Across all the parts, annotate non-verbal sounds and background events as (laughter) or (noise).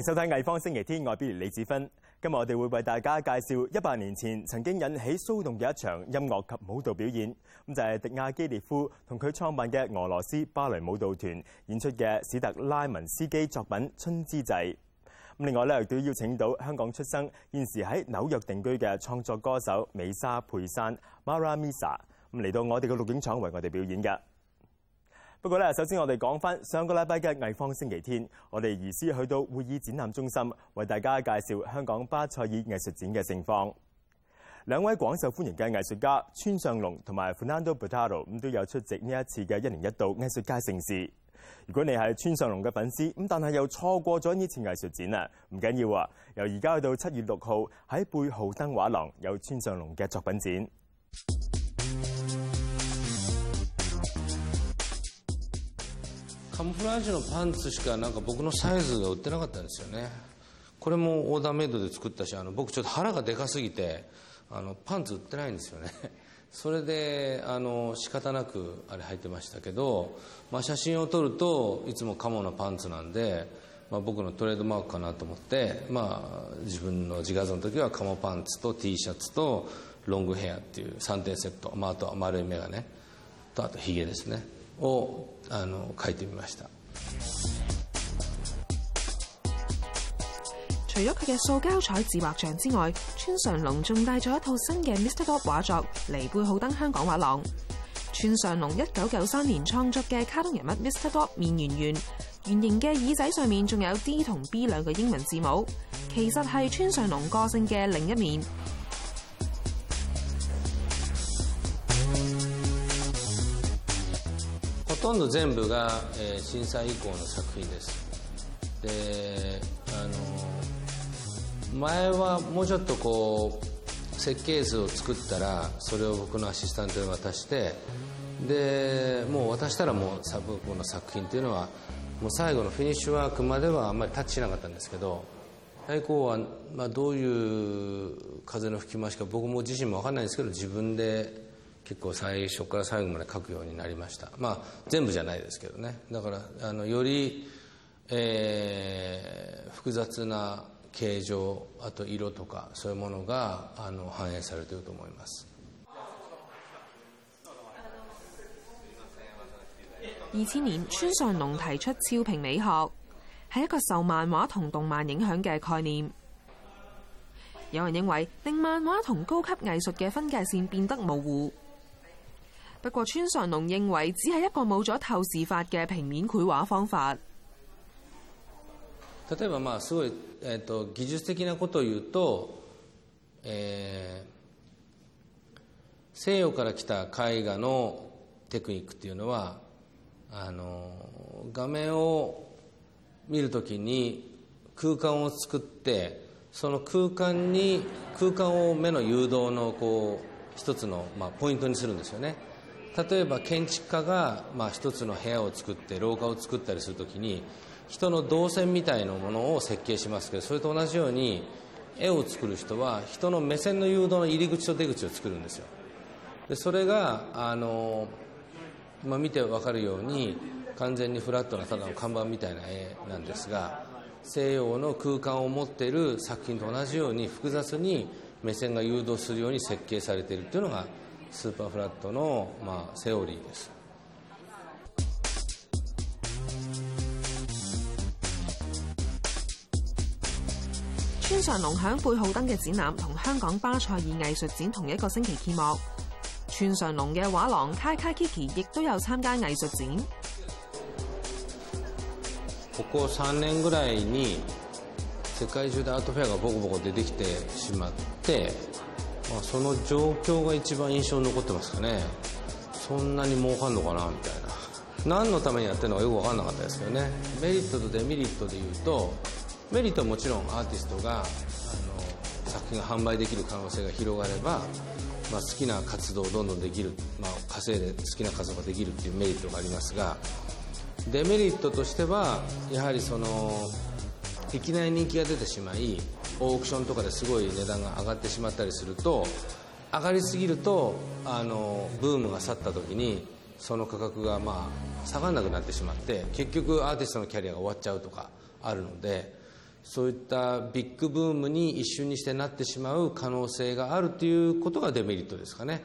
迎收睇《藝方星期天》，我係 Billy 李子芬。今日我哋會為大家介紹一百年前曾經引起騷動嘅一場音樂及舞蹈表演，咁就係迪亞基列夫同佢創辦嘅俄羅斯芭蕾舞蹈團演出嘅史特拉文斯基作品《春之祭》。咁另外咧，亦都邀請到香港出生、現時喺紐約定居嘅創作歌手美莎佩珊 Mara Misa，咁嚟到我哋嘅錄影廠為我哋表演嘅。 不過咧，首先我哋講翻上個禮拜嘅藝方星期天，我哋移師去到會議展覽中心，為大家介紹香港巴塞爾藝術展嘅盛況。兩位廣受歡迎嘅藝術家村上隆同埋 Fernando Botaro 咁都有出席呢一次嘅一年一度藝術界盛事。如果你係村上隆嘅粉絲，咁但係又錯過咗呢次藝術展啊，唔緊要啊！由而家去到七月六號喺貝浩登畫廊有村上隆嘅作品展。 カムフラージュのパンツしかなんか僕のサイズが売ってなかったんですよね。これもオーダーメイドで作ったしあの僕ちょっと腹がでかすぎてあのパンツ売ってないんですよね。(laughs) それであの仕方なくあれ履いてましたけど、まあ、写真を撮るといつもカモのパンツなんで、まあ、僕のトレードマークかなと思って、まあ、自分の自画像の時はカモパンツと T シャツとロングヘアっていう3点セット、まあ、あとは丸い眼鏡とあとヒゲですね。をあの描いてみました除咗佢嘅塑膠彩自畫像之外，村上隆仲帶咗一套新嘅 Mr. Bob 畫作嚟貝浩登香港畫廊。村上隆一九九三年創作嘅卡通人物 Mr. Bob 面圓圓，圓形嘅耳仔上面仲有 D 同 B 兩個英文字母，其實係村上隆個性嘅另一面。 とんど全部が、えー震災以降の作品です。であの前はもうちょっとこう設計図を作ったらそれを僕のアシスタントに渡してでもう渡したらもうサブ僕の作品っていうのはもう最後のフィニッシュワークまではあんまりタッチしなかったんですけど以降は、まあ、どういう風の吹き回しか僕も自身も分かんないんですけど自分で結構最初から最後まで書くようになりましたまあ全部じゃないですけどねだからあのより、えー複雑な形状あと色とかそういうものがあの反映されていると思います二千年，村上隆提出超平美學，係一個受漫畫同動漫影響嘅概念。有人認為令漫畫同高級藝術嘅分界線變得模糊。不過村上隆認為只係一個冇咗透視法嘅平面繪畫方法。例えばまあすごい、えー、と技術的なことを言うと、えー西洋から来た絵画のテクニックっていうのはあの画面を見るときに空間を作ってその空間に空間を目の誘導のこう一つの、まあ、ポイントにするんですよね例えば建築家が、まあ、一つの部屋を作って廊下を作ったりするときに人の動線みたいなものを設計しますけどそれと同じように絵を作る人は人の目線の誘導の入り口と出口を作るんですよ。でそれがあの、まあ、見て分かるように完全にフラットなただの看板みたいな絵なんですが西洋の空間を持っている作品と同じように複雑に目線が誘導するように設計されているというのがスーパーフラットの、まあ、セオリーです。村上隆響貝浩登嘅展覽同香港巴塞爾藝術展同一個星期揭幕。村上隆嘅畫廊 Kai Kai Kiki 亦都有參加藝術展。ここ3年ぐらいに世界中でアートフェアがボコボコ出てきてしまって、まあ、その状況が一番印象に残ってますかね。そんなに儲かんのかなみたいな。何のためにやってるのかよく分かんなかったですけどね。メリットとデメリットで言うとメリットはもちろんアーティストがあの作品が販売できる可能性が広がれば、まあ、好きな活動をどんどんできる、まあ、稼いで好きな活動ができるっていうメリットがありますがデメリットとしてはやはりそのいきなり人気が出てしまいオークションとかですごい値段が上がってしまったりすると上がりすぎるとあのブームが去った時にその価格がまあ下がらなくなってしまって結局アーティストのキャリアが終わっちゃうとかあるのでそういったビッグブームに一瞬にしてなってしまう可能性があるということがデメリットですかね。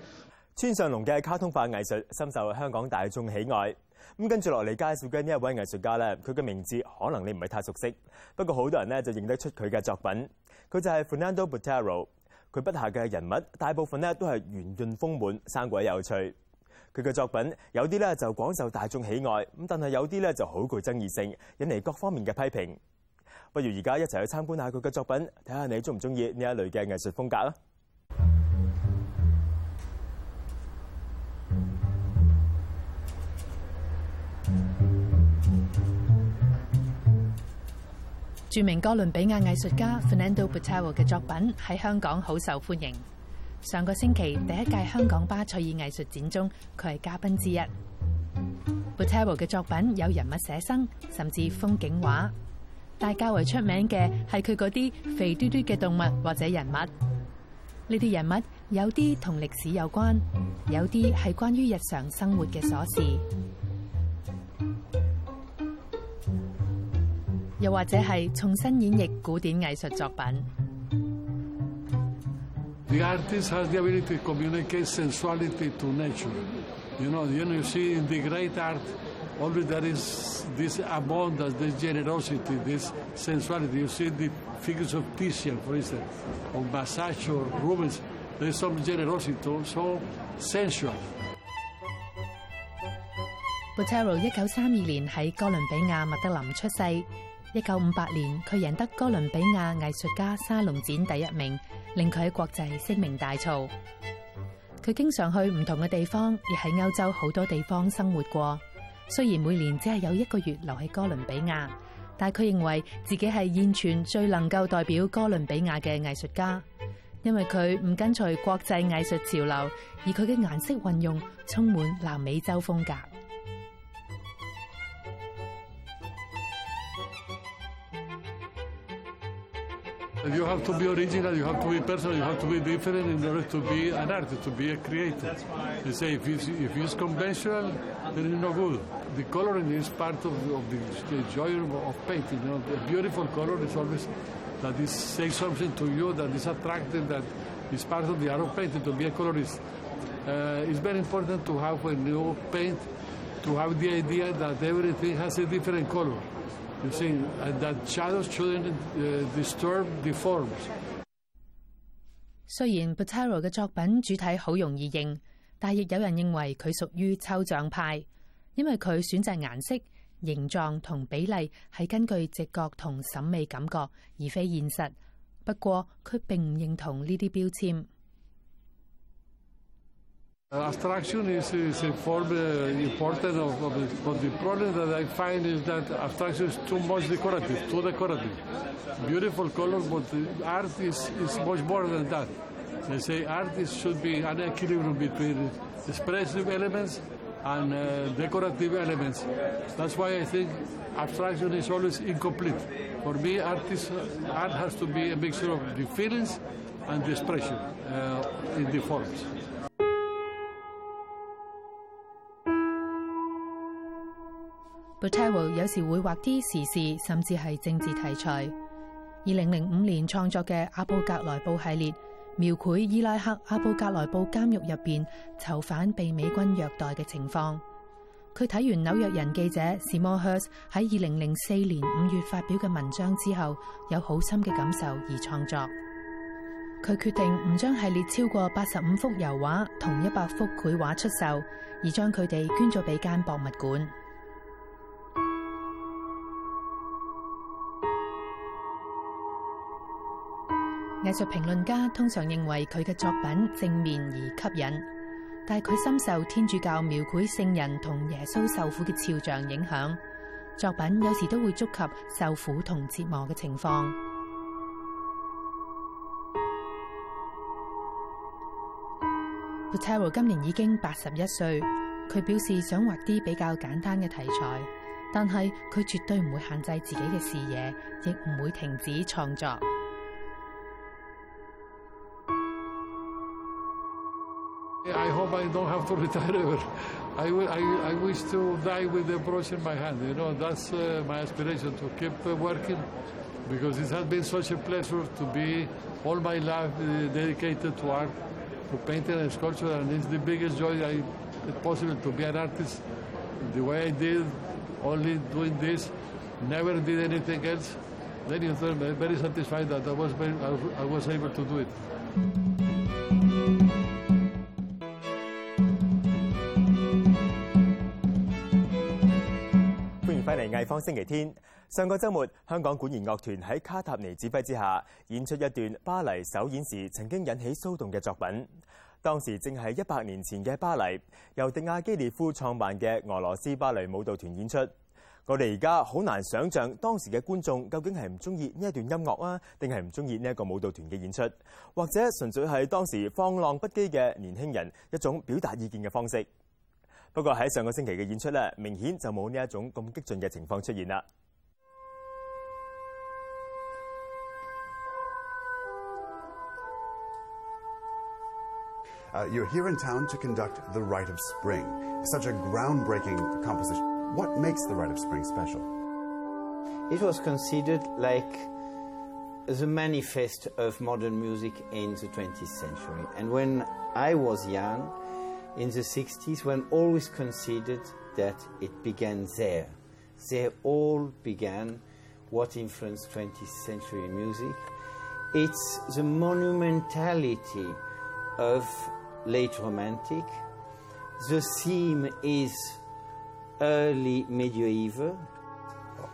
村上龍嘅卡通化藝術深受香港大眾喜愛。咁跟住落嚟介紹嘅呢一位藝術家咧，佢嘅名字可能你唔係太熟悉，不過好多人咧就認得出佢嘅作品。佢就係 Fernando Botero。佢筆下嘅人物大部分咧都係圓潤豐滿、生鬼有趣。佢嘅作品有啲咧就廣受大眾喜愛，咁但係有啲咧就好具爭議性，引嚟各方面嘅批評。不如而家一齊去參觀下佢嘅作品，睇下你中唔中意呢一類嘅藝術風格啊！ 著名哥倫比亞藝術家 Fernando Botero 嘅作品喺香港好受歡迎。上個星期第一屆香港巴塞爾藝術展中，佢係嘉賓之一。Botero 嘅作品有人物寫生，甚至風景畫，但較為出名嘅係佢嗰啲肥嘟嘟嘅動物或者人物。呢啲人物有啲同歷史有關，有啲係關於日常生活嘅瑣事。 又或者係重新演繹古典藝術作品。 The artist has the ability to communicate sensuality to nature. You know, you know, you see in the great art, always there is this abundance, this generosity, this sensuality. You see the figures of Titian, for instance, or Masaccio, or Rubens. There's some generosity, so sensual. Botero 一九三二年喺哥倫比亞麥德林出世。 一九五八年，佢贏得哥倫比亞藝術家沙龍展第一名，令佢喺國際聲名大噪。佢經常去唔同嘅地方，亦喺歐洲好多地方生活過。雖然每年只係有一個月留喺哥倫比亞，但佢認為自己係現存最能夠代表哥倫比亞嘅藝術家，因為佢唔跟隨國際藝術潮流，而佢嘅顏色運用充滿南美洲風格。 You have to be original, you have to be personal, you have to be different in order to be an artist, to be a creator. They say if it's, if it's conventional, then it's no good. The coloring is part of, of the, the joy of painting. You know, the beautiful color is always that it says something to you that is attractive, that is part of the art of painting, to be a colorist. Uh, it's very important to have when you paint, to have the idea that everything has a different color. You see, and that shadows shouldn't uh, disturb the forms. 雖然 Botero 嘅作品主體好容易認，但亦有人認為佢屬於抽象派，因為佢選擇顏色、形狀同比例係根據直覺同審美感覺，而非現實。不過佢並唔認同呢啲標籤。 Abstraction is, is a form uh, important of, of it, but the problem that I find is that abstraction is too much decorative, too decorative. Beautiful color, but art is, is much more than that. They say art is, should be an equilibrium between expressive elements and uh, decorative elements. That's why I think abstraction is always incomplete. For me, art, is, art has to be a mixture of the feelings and the expression uh, in the forms. Botero 有時會畫啲時事，甚至係政治題材。二零零五年創作嘅阿布格萊布系列，描繪伊拉克阿布格萊布監獄入邊囚犯被美軍虐待嘅情況。佢睇完紐約人記者 Seymour Hersh 喺二零零四年五月發表嘅文章之後，有好深嘅感受而創作。佢決定唔將系列超過八十五幅油畫同一百幅繪畫出售，而將佢哋捐咗俾間博物館。 藝術評論家通常認為佢嘅作品正面而吸引，但係佢深受天主教描繪聖人同耶穌受苦嘅肖像影響，作品有時都會觸及受苦同折磨嘅情況。Botero 今年已經八十一歲，佢表示想畫啲比較簡單嘅題材，但係佢絕對唔會限制自己嘅視野，亦唔會停止創作。 I hope I don't have to (laughs) retire ever. I, will, I, I wish to die with the brush in my hand. You know, that's uh, my aspiration to keep uh, working because it has been such a pleasure to be all my life uh, dedicated to art, to painting and sculpture, and it's the biggest joy I, it's possible to be an artist the way I did, only doing this, never did anything else. Then you very satisfied that I was, very, I was able to do it. 方星期天。上個週末，香港管弦樂團喺卡塔尼指揮之下演出一段巴黎首演時曾經引起騷動嘅作品。當時正係一百年前嘅巴黎，由迪亞基列夫創辦嘅俄羅斯芭蕾舞蹈團演出。我哋而家好難想像當時嘅觀眾究竟係唔中意呢一段音樂啊，定係唔中意呢一個舞蹈團嘅演出，或者純粹係當時放浪不羈嘅年輕人一種表達意見嘅方式。 不過喺上個星期嘅演出咧，明顯就冇呢一種咁激進嘅情況出現啦。 Uh, you're here in town to conduct The Rite of Spring, such a groundbreaking composition. What makes The Rite of Spring special? It was considered like the manifest of modern music in the 20th century. And when I was young, in the 60s, one always considered that it began there. There all began what influenced 20th century music. It's the monumentality of late romantic. The theme is early medieval.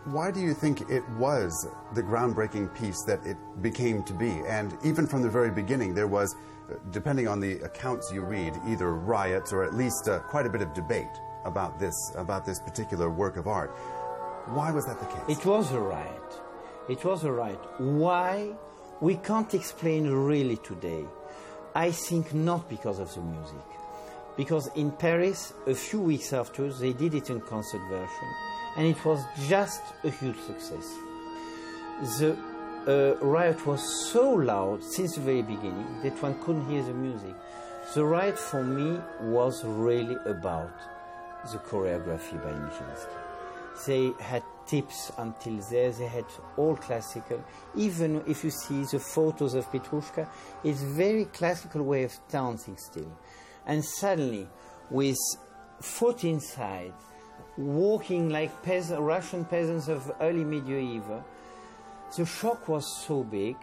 Why do you think it was the groundbreaking piece that it became to be? And even from the very beginning, there was, depending on the accounts you read, either riots or at least uh, quite a bit of debate about this, about this particular work of art. Why was that the case? It was a riot. It was a riot. Why? We can't explain really today. I think not because of the music. Because in Paris, a few weeks after, they did it in concert version, and it was just a huge success. The uh, riot was so loud since the very beginning that one couldn't hear the music. The riot for me was really about the choreography by Nijinsky. They had tips until there, they had all classical. Even if you see the photos of Petrushka, it's very classical way of dancing still. And suddenly, with foot inside, walking like Russian peasants of early medieval, the shock was so big.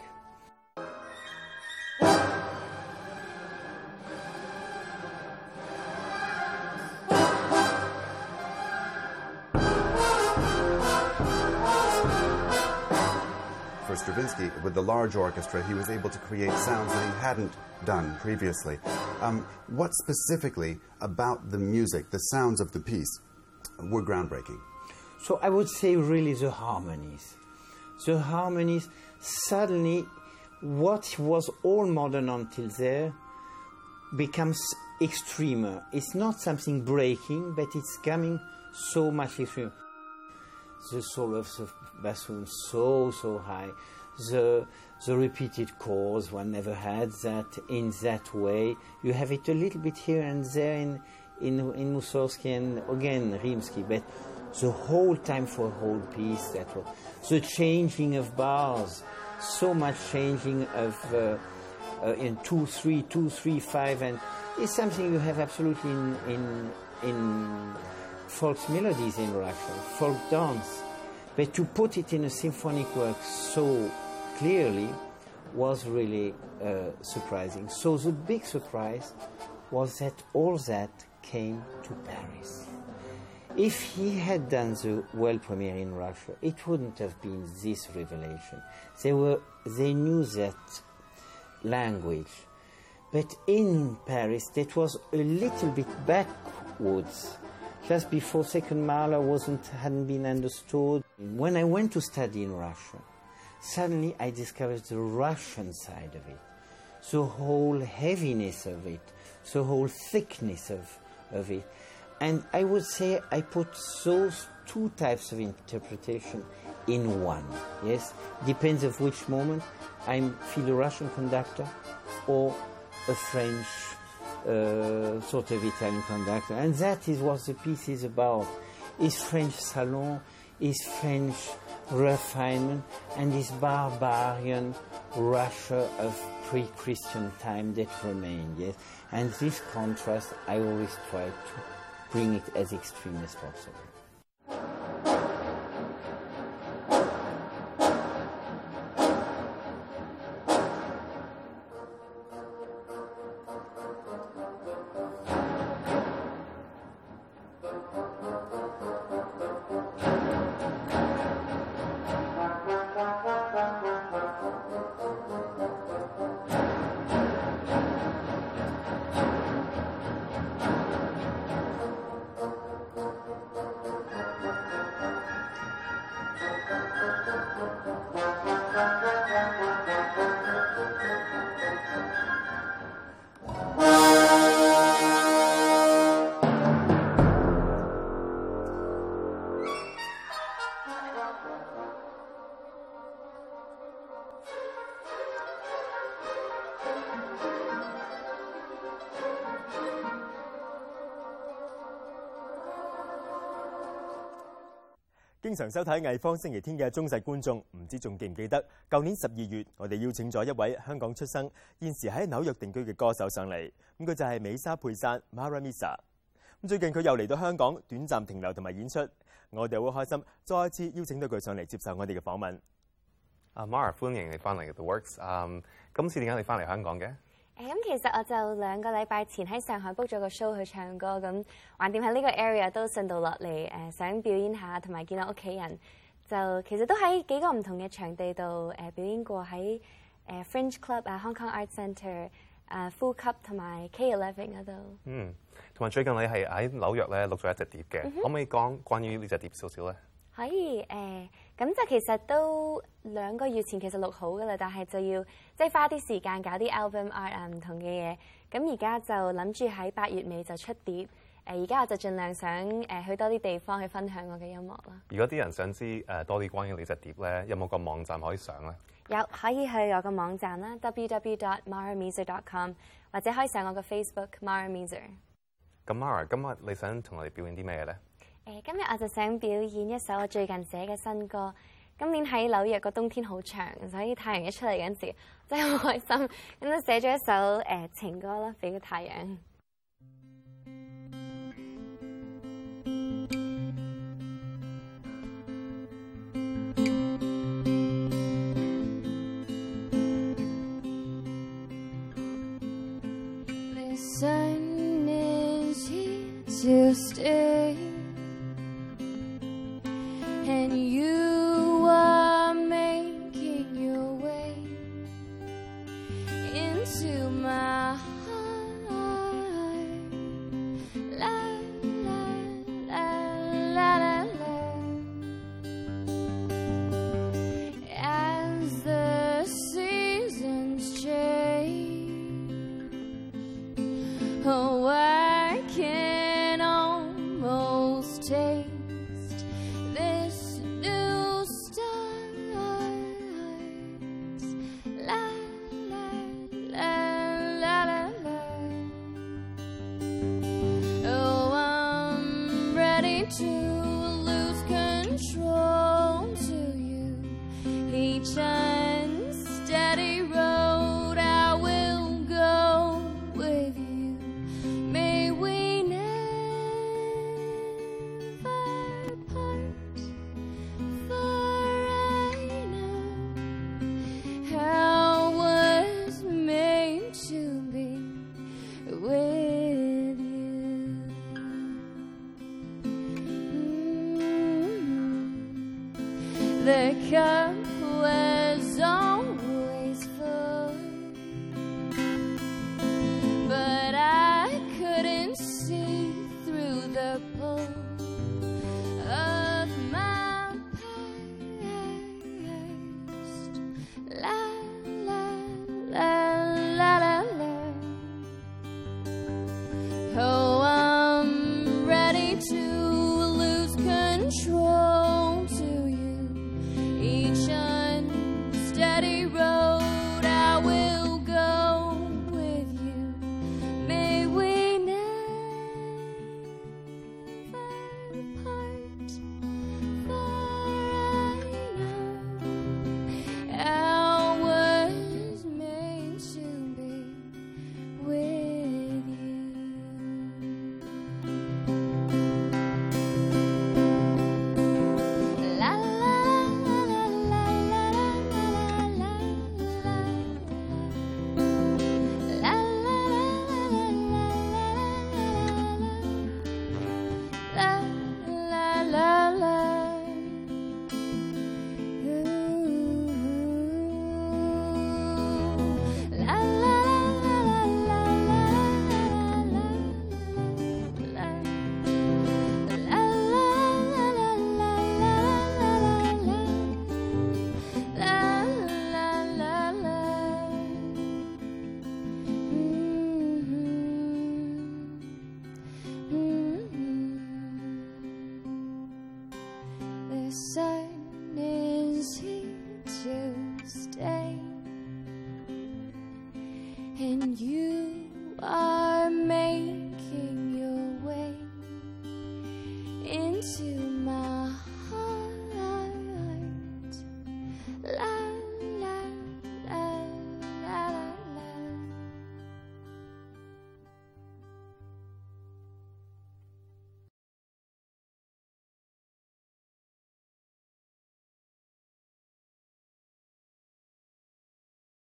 Stravinsky, with the large orchestra, he was able to create sounds that he hadn't done previously. Um, what specifically about the music, the sounds of the piece, were groundbreaking? So I would say really the harmonies. The harmonies, suddenly, what was all modern until there becomes extremer. It's not something breaking, but it's coming so much extreme. The solo of the bassoon so, so high. The, the repeated chords, one never had that in that way. You have it a little bit here and there in, in, in Mussorgsky and again Rimsky, but the whole time for whole piece, that was the changing of bars, so much changing of uh, uh, in two, three, two, three, five, and it's something you have absolutely in in, in folk melodies in Russia, folk dance. But to put it in a symphonic work so clearly was really uh, surprising. So the big surprise was that all that came to Paris. If he had done the world premiere in Russia, it wouldn't have been this revelation. They were they knew that language. But in Paris that was a little bit backwards. Just before second Mahler wasn't hadn't been understood. When I went to study in Russia, suddenly I discovered the Russian side of it. The whole heaviness of it, the whole thickness of, of it. And I would say I put those two types of interpretation in one. Yes, depends of which moment I feel a Russian conductor or a French uh, sort of Italian conductor. And that is what the piece is about. Is French salon, is French refinement, and this barbarian Russia of pre-Christian time that remained, yes. And this contrast, I always try to bring it as extreme as possible.經常收睇藝方星期天嘅忠實觀眾，唔知仲記唔記得？舊年十二月，我哋邀請咗一位香港出生、現時喺紐約定居嘅歌手上嚟。咁佢就係美莎佩珊 Mara Misa。咁最近佢又嚟到香港，短暫停留同埋演出，我哋好開心，再一次邀請到佢上嚟接受我哋嘅訪問。阿 Mara，歡迎你翻嚟 The Works。嗯，今次點解你翻嚟香港嘅？ 誒咁其實我就兩個禮拜前喺上海 book 咗個 show 去唱歌，咁橫掂喺呢個 area 都順道落嚟誒，想表演下同埋見到屋企人，就其實都喺幾個唔同嘅場地度誒表演過，喺誒 Fringe Club 啊、Hong Kong Art Centre 誒呼吸同埋 K Eleven 嗰度。嗯，同埋最近你係喺紐約咧錄咗一隻碟嘅，可唔可以講關於呢隻碟少少咧？ 可以誒，咁、就其實都兩個月前其實錄好噶啦，但係就要即係花啲時間搞啲 album art 啊唔同嘅嘢。咁而家就諗住喺八月尾就出碟。誒而家我就盡量想誒去多啲地方去分享我嘅音樂啦。如果啲人想知誒多啲關於你隻碟咧，有冇個網站可以上咧？有可以去我個網站啦，www.maramiser.com，或者可以上我個 Facebook Maramiser。咁 Mara，今日你想同我哋表演啲咩咧？ 誒，今日我就想表演一首我最近寫嘅新歌。今年喺紐約個冬天好長，所以太陽一出嚟嗰陣時，真係好開心。咁就寫咗一首誒、呃、情歌啦，俾個太陽。